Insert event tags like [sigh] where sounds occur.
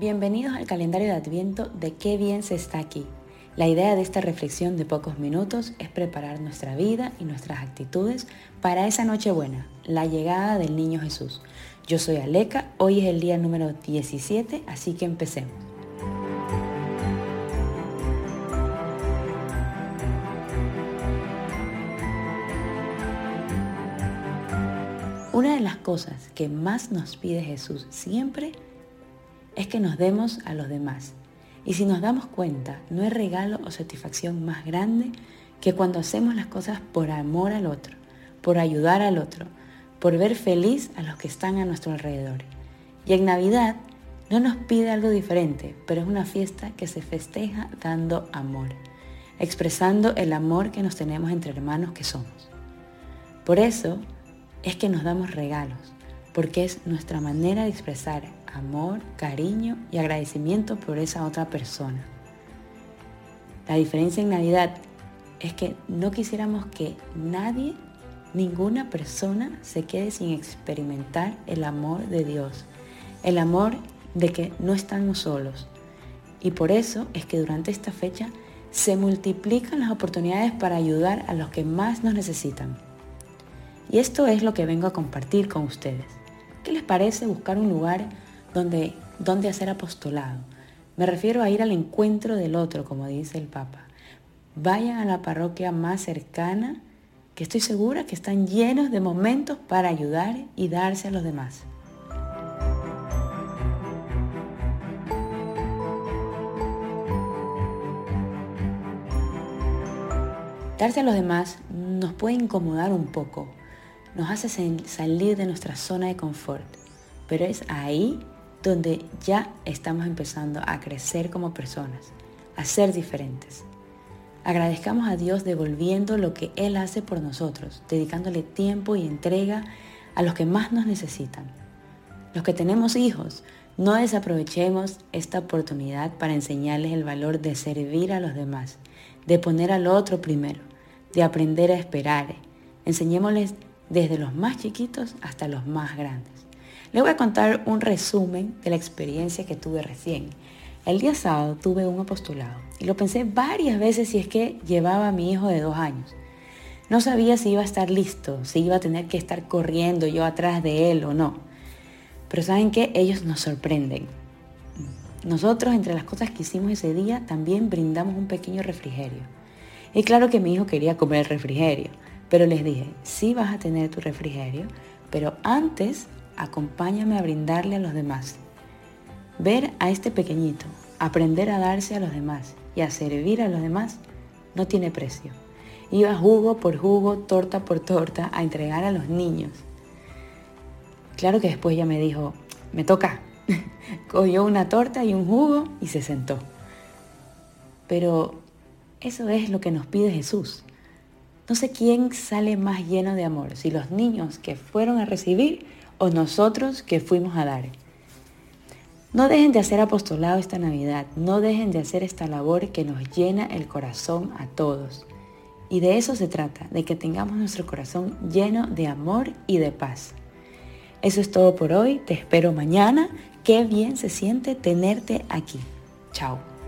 Bienvenidos al calendario de Adviento de Qué bien se está aquí. La idea de esta reflexión de pocos minutos es preparar nuestra vida y nuestras actitudes para esa noche buena, la llegada del niño Jesús. Yo soy Aleca, hoy es el día número 17, así que empecemos. Una de las cosas que más nos pide Jesús siempre es que nos demos a los demás. Y si nos damos cuenta, no hay regalo o satisfacción más grande que cuando hacemos las cosas por amor al otro, por ayudar al otro, por ver feliz a los que están a nuestro alrededor. Y en Navidad no nos pide algo diferente, pero es una fiesta que se festeja dando amor, expresando el amor que nos tenemos entre hermanos que somos. Por eso es que nos damos regalos, porque es nuestra manera de expresar amor, cariño y agradecimiento por esa otra persona. La diferencia en Navidad es que no quisiéramos que nadie, ninguna persona se quede sin experimentar el amor de Dios, el amor de que no estamos solos. Y por eso es que durante esta fecha se multiplican las oportunidades para ayudar a los que más nos necesitan. Y esto es lo que vengo a compartir con ustedes. ¿Qué les parece buscar un lugar donde, donde hacer apostolado? Me refiero a ir al encuentro del otro, como dice el Papa. Vayan a la parroquia más cercana, que estoy segura que están llenos de momentos para ayudar y darse a los demás. Darse a los demás nos puede incomodar un poco, nos hace salir de nuestra zona de confort, pero es ahí donde ya estamos empezando a crecer como personas, a ser diferentes. Agradezcamos a Dios devolviendo lo que Él hace por nosotros, dedicándole tiempo y entrega a los que más nos necesitan. Los que tenemos hijos, no desaprovechemos esta oportunidad para enseñarles el valor de servir a los demás, de poner al otro primero, de aprender a esperar. Enseñémosles desde los más chiquitos hasta los más grandes. Les voy a contar un resumen de la experiencia que tuve recién. El día sábado tuve un apostolado y lo pensé varias veces si es que llevaba a mi hijo de dos años. No sabía si iba a estar listo, si iba a tener que estar corriendo yo atrás de él o no. Pero saben que ellos nos sorprenden. Nosotros entre las cosas que hicimos ese día también brindamos un pequeño refrigerio. Y claro que mi hijo quería comer el refrigerio, pero les dije, sí vas a tener tu refrigerio, pero antes acompáñame a brindarle a los demás. Ver a este pequeñito, aprender a darse a los demás y a servir a los demás no tiene precio. Iba jugo por jugo, torta por torta a entregar a los niños. Claro que después ya me dijo, me toca. [laughs] Cogió una torta y un jugo y se sentó. Pero eso es lo que nos pide Jesús. No sé quién sale más lleno de amor, si los niños que fueron a recibir o nosotros que fuimos a dar. No dejen de hacer apostolado esta Navidad, no dejen de hacer esta labor que nos llena el corazón a todos. Y de eso se trata, de que tengamos nuestro corazón lleno de amor y de paz. Eso es todo por hoy, te espero mañana. Qué bien se siente tenerte aquí. Chao.